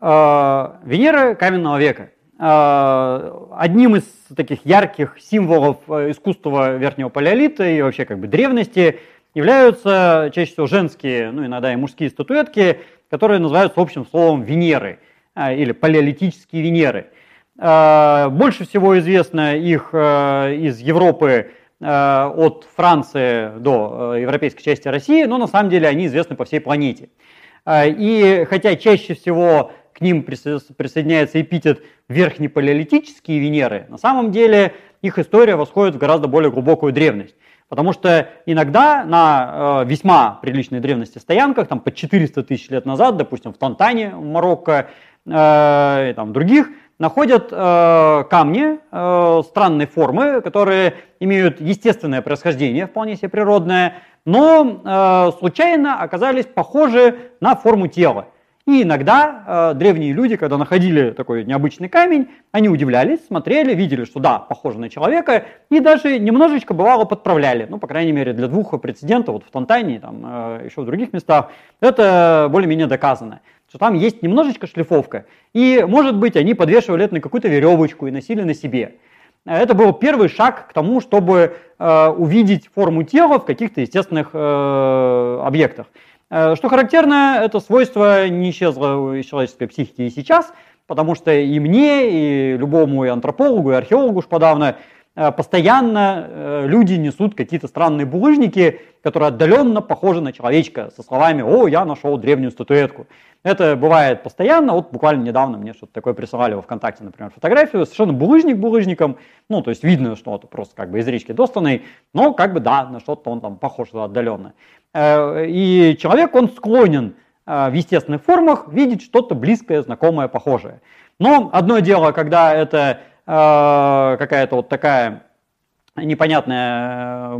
Венера каменного века. Одним из таких ярких символов искусства верхнего палеолита и вообще как бы древности являются чаще всего женские, ну иногда и мужские статуэтки, которые называются общим словом Венеры или палеолитические Венеры. Больше всего известно их из Европы Э, от Франции до э, европейской части России, но на самом деле они известны по всей планете. Э, и хотя чаще всего к ним присоединяется эпитет верхнепалеолитические Венеры, на самом деле их история восходит в гораздо более глубокую древность. Потому что иногда на весьма приличной древности стоянках, там по 400 тысяч лет назад, допустим, в Тантане, в Марокко, и там других, находят э, камни э, странной формы, которые имеют естественное происхождение, вполне себе природное, но э, случайно оказались похожи на форму тела. И иногда э, древние люди, когда находили такой необычный камень, они удивлялись, смотрели, видели, что да, похоже на человека, и даже немножечко бывало подправляли. Ну, по крайней мере, для двух прецедентов, вот в Тантане, там, э, еще в других местах, это более-менее доказано что там есть немножечко шлифовка. И, может быть, они подвешивали это на какую-то веревочку и носили на себе. Это был первый шаг к тому, чтобы э, увидеть форму тела в каких-то естественных э, объектах. Э, что характерно, это свойство не исчезло из человеческой психики и сейчас, потому что и мне, и любому и антропологу, и археологу уж подавно Э, постоянно э, люди несут какие-то странные булыжники, которые отдаленно похожи на человечка, со словами «О, я нашел древнюю статуэтку». Это бывает постоянно, вот буквально недавно мне что-то такое присылали во ВКонтакте, например, фотографию, совершенно булыжник булыжником, ну, то есть видно, что это просто как бы из речки достанный, но как бы да, на что-то он там похож отдаленно. Э, и человек, он склонен в естественных формах видеть что-то близкое, знакомое, похожее. Но одно дело, когда это Э, какая-то вот такая непонятная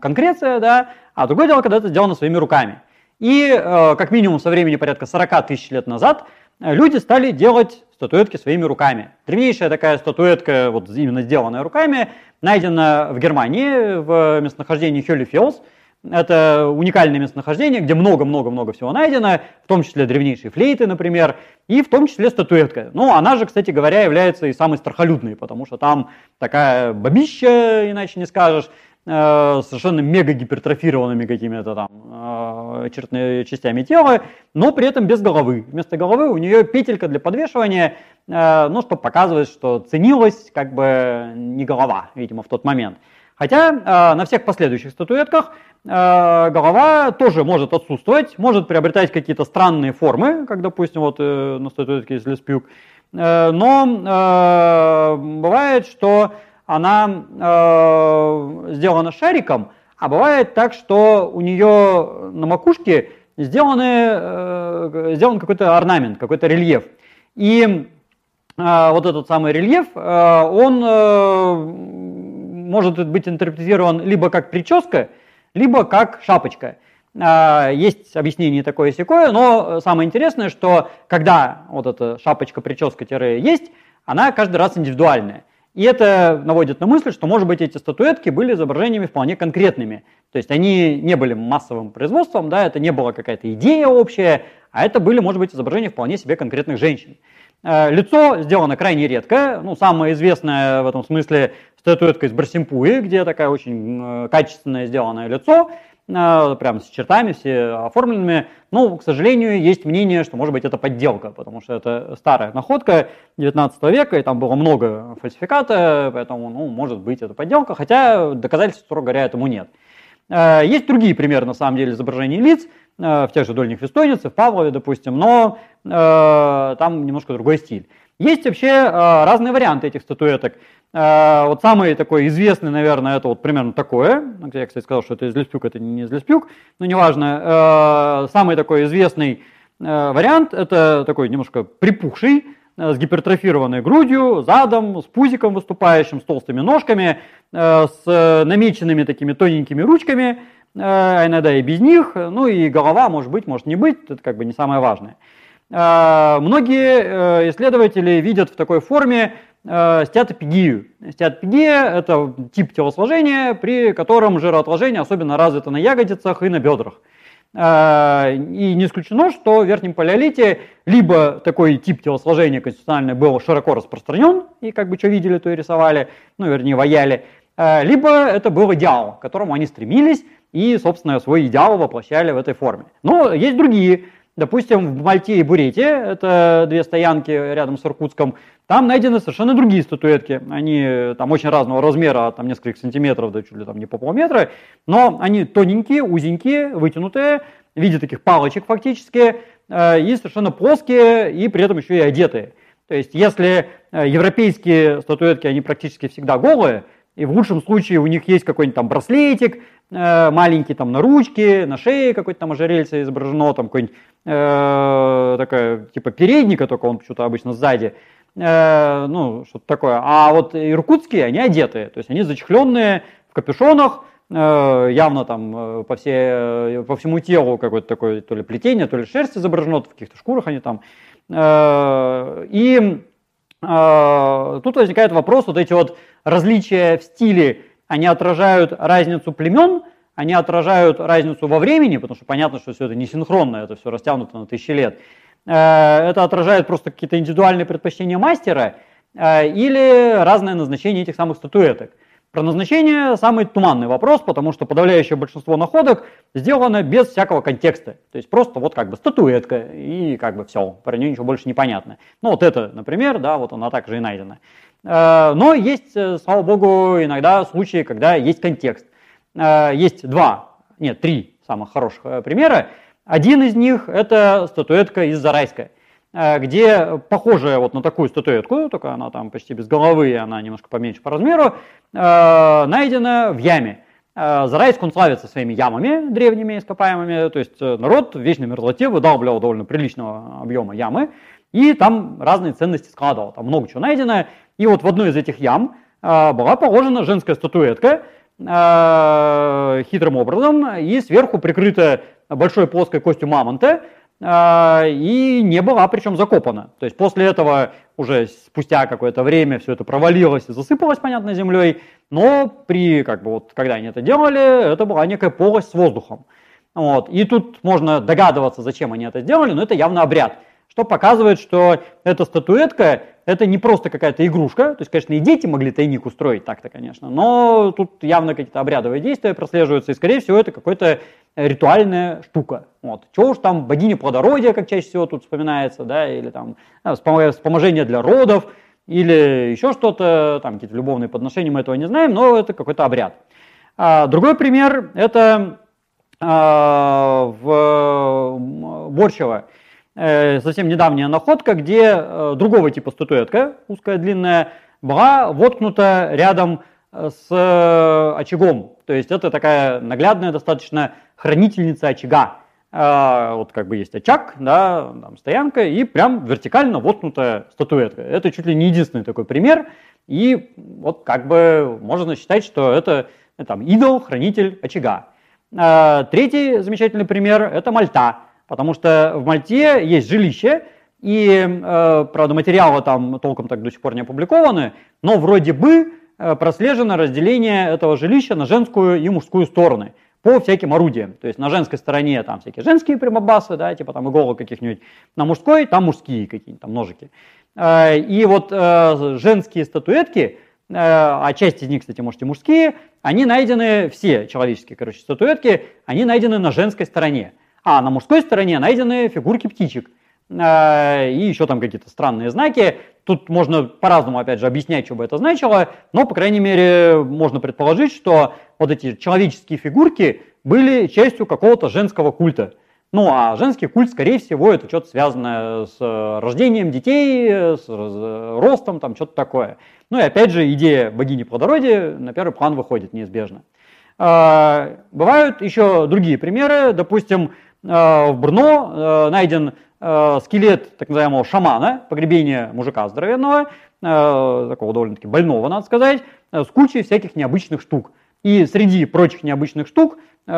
конкреция, да, а другое дело, когда это сделано своими руками. И э, как минимум со времени порядка 40 тысяч лет назад э, люди стали делать статуэтки своими руками. Древнейшая такая статуэтка, вот именно сделанная руками, найдена в Германии в местонахождении Хёллифелс – это уникальное местонахождение, где много-много-много всего найдено, в том числе древнейшие флейты, например, и в том числе статуэтка. Ну, она же, кстати говоря, является и самой страхолюдной, потому что там такая бабища, иначе не скажешь, э, совершенно мега гипертрофированными какими-то там э, черными частями тела, но при этом без головы. Вместо головы у нее петелька для подвешивания, э, ну, чтобы показывать, что ценилась как бы не голова, видимо, в тот момент. Хотя э, на всех последующих статуэтках э, голова тоже может отсутствовать, может приобретать какие-то странные формы, как, допустим, вот э, на статуэтке из Леспюк. Э, но э, бывает, что она э, сделана шариком, а бывает так, что у нее на макушке сделаны, э, сделан какой-то орнамент, какой-то рельеф. И э, вот этот самый рельеф, э, он э, может быть интерпретирован либо как прическа, либо как шапочка. А, есть объяснение такое секое, но самое интересное, что когда вот эта шапочка-прическа-есть, она каждый раз индивидуальная. И это наводит на мысль, что, может быть, эти статуэтки были изображениями вполне конкретными. То есть они не были массовым производством, да, это не была какая-то идея общая, а это были, может быть, изображения вполне себе конкретных женщин. Э, лицо сделано крайне редко, ну, самое известное в этом смысле статуэтка из Барсимпуи, где такая очень э, качественное сделанное лицо, э, прям с чертами все оформленными. Но, к сожалению, есть мнение, что может быть это подделка, потому что это старая находка 19 века, и там было много фальсификата, поэтому, ну, может быть это подделка, хотя доказательств, строго говоря, этому нет. Э, есть другие примеры, на самом деле, изображений лиц, в тех же дольних вестойницах, в Павлове, допустим, но там немножко другой стиль. Есть вообще разные варианты этих статуэток. А, вот самый такой известный, наверное, это вот примерно такое. Ну, я, кстати, сказал, что это из Леспюк, это не из Леспюк, но неважно. А, самый такой известный а, вариант, это такой немножко припухший, с гипертрофированной грудью, задом, с пузиком выступающим, с толстыми ножками, с намеченными такими тоненькими ручками, а иногда и без них, ну и голова может быть, может не быть, это как бы не самое важное. Многие э, исследователи видят в такой форме э, стеатопигию. Стеатопигия – это тип телосложения, при котором жироотложение особенно развито на ягодицах и на бедрах. И не исключено, что в Верхнем Палеолите либо такой тип телосложения конституциональный был широко распространен, и как бы что видели, то и рисовали, ну, вернее, ваяли, либо это был идеал, к которому они стремились, и, собственно, свой идеал воплощали в этой форме. Но есть другие Допустим, в Мальте и Бурете, это две стоянки рядом с Иркутском, там найдены совершенно другие статуэтки. Они там очень разного размера, там нескольких сантиметров, да чуть ли там не по полметра, но они тоненькие, узенькие, вытянутые, в виде таких палочек фактически, э, и совершенно плоские, и при этом еще и одетые. То есть, если э, европейские статуэтки, они практически всегда голые, и в лучшем случае у них есть какой-нибудь там браслетик, э, маленький там на ручке, на шее какой-то там ожерельце изображено, там какой-нибудь э, такая, типа передника, только он почему-то обычно сзади, э, ну, что-то такое. А вот иркутские, они одетые, то есть они зачехленные в капюшонах, явно там по, все, по всему телу какое-то такое то ли плетение, то ли шерсть изображено, в каких-то шкурах они там. И тут возникает вопрос, вот эти вот различия в стиле, они отражают разницу племен, они отражают разницу во времени, потому что понятно, что все это не синхронно, это все растянуто на тысячи лет. Э, это отражает просто какие-то индивидуальные предпочтения мастера э, или разное назначение этих самых статуэток. Про назначение самый туманный вопрос, потому что подавляющее большинство находок сделано без всякого контекста. То есть просто вот как бы статуэтка и как бы все, про нее ничего больше не понятно. Ну вот это, например, да, вот она также и найдена. Э, но есть, слава богу, иногда случаи, когда есть контекст. Э, есть два, нет, три самых хороших э, примера. Один из них это статуэтка из Зарайска, э, где похожая вот на такую статуэтку, только она там почти без головы, и она немножко поменьше по размеру, найдена в яме. Зарайск, он славится своими ямами древними ископаемыми, то есть народ в вечной мерзлоте выдалбливал довольно приличного объема ямы, и там разные ценности складывал, там много чего найдено. И вот в одной из этих ям была положена женская статуэтка, Э, хитрым образом и сверху прикрыта большой плоской костью мамонта э, и не была причем закопана. То есть после этого уже спустя какое-то время все это провалилось и засыпалось, понятно, землей, но при, как бы вот, когда они это делали, это была некая полость с воздухом. Вот. И тут можно догадываться, зачем они это сделали, но это явно обряд что показывает, что эта статуэтка это не просто какая-то игрушка, то есть, конечно, и дети могли тайник устроить так-то, конечно, но тут явно какие-то обрядовые действия прослеживаются, и, скорее всего, это какая-то ритуальная штука. Вот. Чего уж там богиня плодородия, как чаще всего тут вспоминается, да, или там а, вспоможение для родов, или еще что-то, там какие-то любовные подношения, мы этого не знаем, но это какой-то обряд. А, другой пример – это а, в Борщево. Э, совсем недавняя находка, где э, другого типа статуэтка, узкая, длинная, была воткнута рядом э, с очагом. То есть это такая наглядная достаточно хранительница очага. Вот как бы есть очаг, да, там стоянка, и прям вертикально воткнутая статуэтка. Это чуть ли не единственный такой пример. И вот как бы можно считать, что это там идол, хранитель очага. Третий замечательный пример – это Мальта. Потому что в Мальте есть жилище, и, э, правда, материалы там толком так до сих пор не опубликованы, но вроде бы э, прослежено разделение этого жилища на женскую и мужскую стороны по всяким орудиям. То есть на женской стороне там всякие женские прямобасы, да, типа там иголок каких-нибудь, на мужской там мужские какие-нибудь там ножики. Э, и вот женские статуэтки, а часть из них, кстати, может и мужские, они найдены, все человеческие, короче, статуэтки, они найдены на женской стороне. А на мужской стороне найдены фигурки птичек. Э, и еще там какие-то странные знаки. Тут можно по-разному, опять же, объяснять, что бы это значило, но, по крайней мере, можно предположить, что вот эти человеческие фигурки были частью какого-то женского культа. Ну, а женский культ, скорее всего, это что-то связанное с рождением детей, с ростом, там что-то такое. Ну и опять же, идея богини плодородия на первый план выходит неизбежно. Э, бывают еще другие примеры, допустим, Э, в Брно э, найден э, скелет так называемого шамана, погребение мужика здоровенного, такого довольно-таки больного, надо сказать, с кучей всяких необычных штук. И среди прочих необычных штук у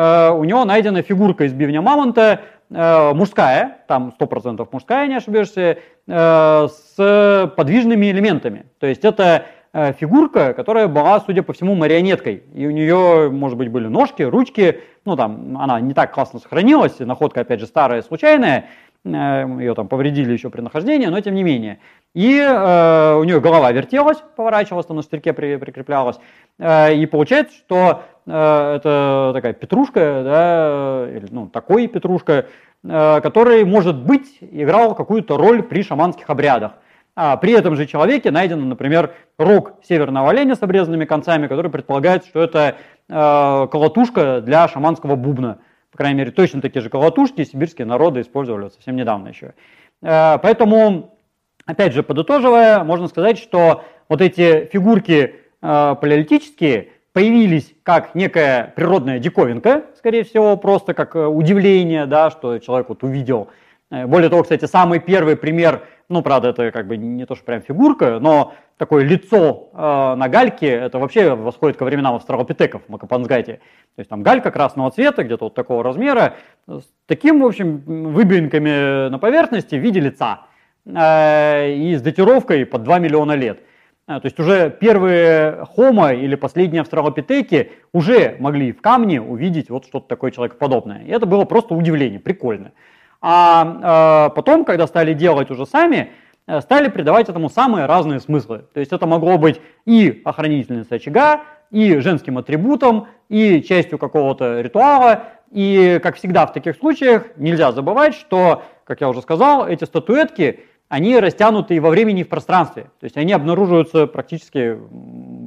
него найдена фигурка из бивня мамонта, мужская, там 100% мужская, не ошибешься, с подвижными элементами. То есть это э, фигурка, которая была, судя по всему, марионеткой. И у нее, может быть, были ножки, ручки. Ну, там, она не так классно сохранилась. Находка, опять же, старая, случайная. Э, ее там повредили еще при нахождении, но тем не менее. И э, у нее голова вертелась, поворачивалась, там на штырьке при, прикреплялась. Э, и получается, что э, это такая петрушка, да, или, ну, такой петрушка, э, который, может быть, играл какую-то роль при шаманских обрядах. А при этом же человеке найден, например, рог северного оленя с обрезанными концами, который предполагает, что это э, колотушка для шаманского бубна. По крайней мере, точно такие же колотушки сибирские народы использовали совсем недавно еще. Э, поэтому, опять же, подытоживая, можно сказать, что вот эти фигурки э, палеолитические появились как некая природная диковинка, скорее всего, просто как э, удивление, да, что человек вот увидел. Э, более того, кстати, самый первый пример – ну, правда, это как бы не то, что прям фигурка, но такое лицо э, на гальке, это вообще восходит ко временам австралопитеков в Макапансгате. То есть там галька красного цвета, где-то вот такого размера, с таким, в общем, выбинками на поверхности в виде лица э, и с датировкой под 2 миллиона лет. Э, то есть уже первые хомо или последние австралопитеки уже могли в камне увидеть вот что-то такое человекоподобное. И это было просто удивление, прикольно. А э, потом, когда стали делать уже сами, э, стали придавать этому самые разные смыслы. То есть это могло быть и охранительница очага, и женским атрибутом, и частью какого-то ритуала. И, как всегда в таких случаях, нельзя забывать, что, как я уже сказал, эти статуэтки, они растянуты и во времени, и в пространстве. То есть они обнаруживаются практически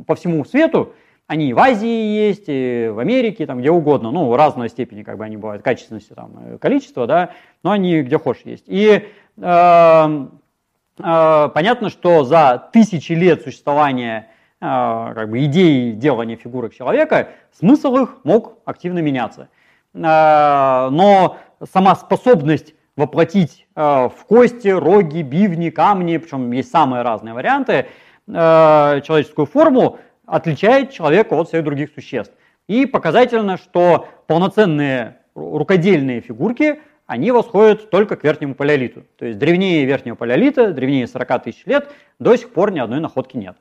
по всему свету, они и в Азии есть, и в Америке, там где угодно, ну, разной степени, как бы они бывают, качественности, там, э, количества, да, но они где хочешь есть. И э, э, понятно, что за тысячи лет существования э, как бы идеи делания фигурок человека, смысл их мог активно меняться. Э, но сама способность воплотить э, в кости, роги, бивни, камни, причем есть самые разные варианты, э, человеческую форму, отличает человека от всех других существ. И показательно, что полноценные рукодельные фигурки, они восходят только к верхнему палеолиту. То есть древнее верхнего палеолита, древнее 40 тысяч лет, до сих пор ни одной находки нет.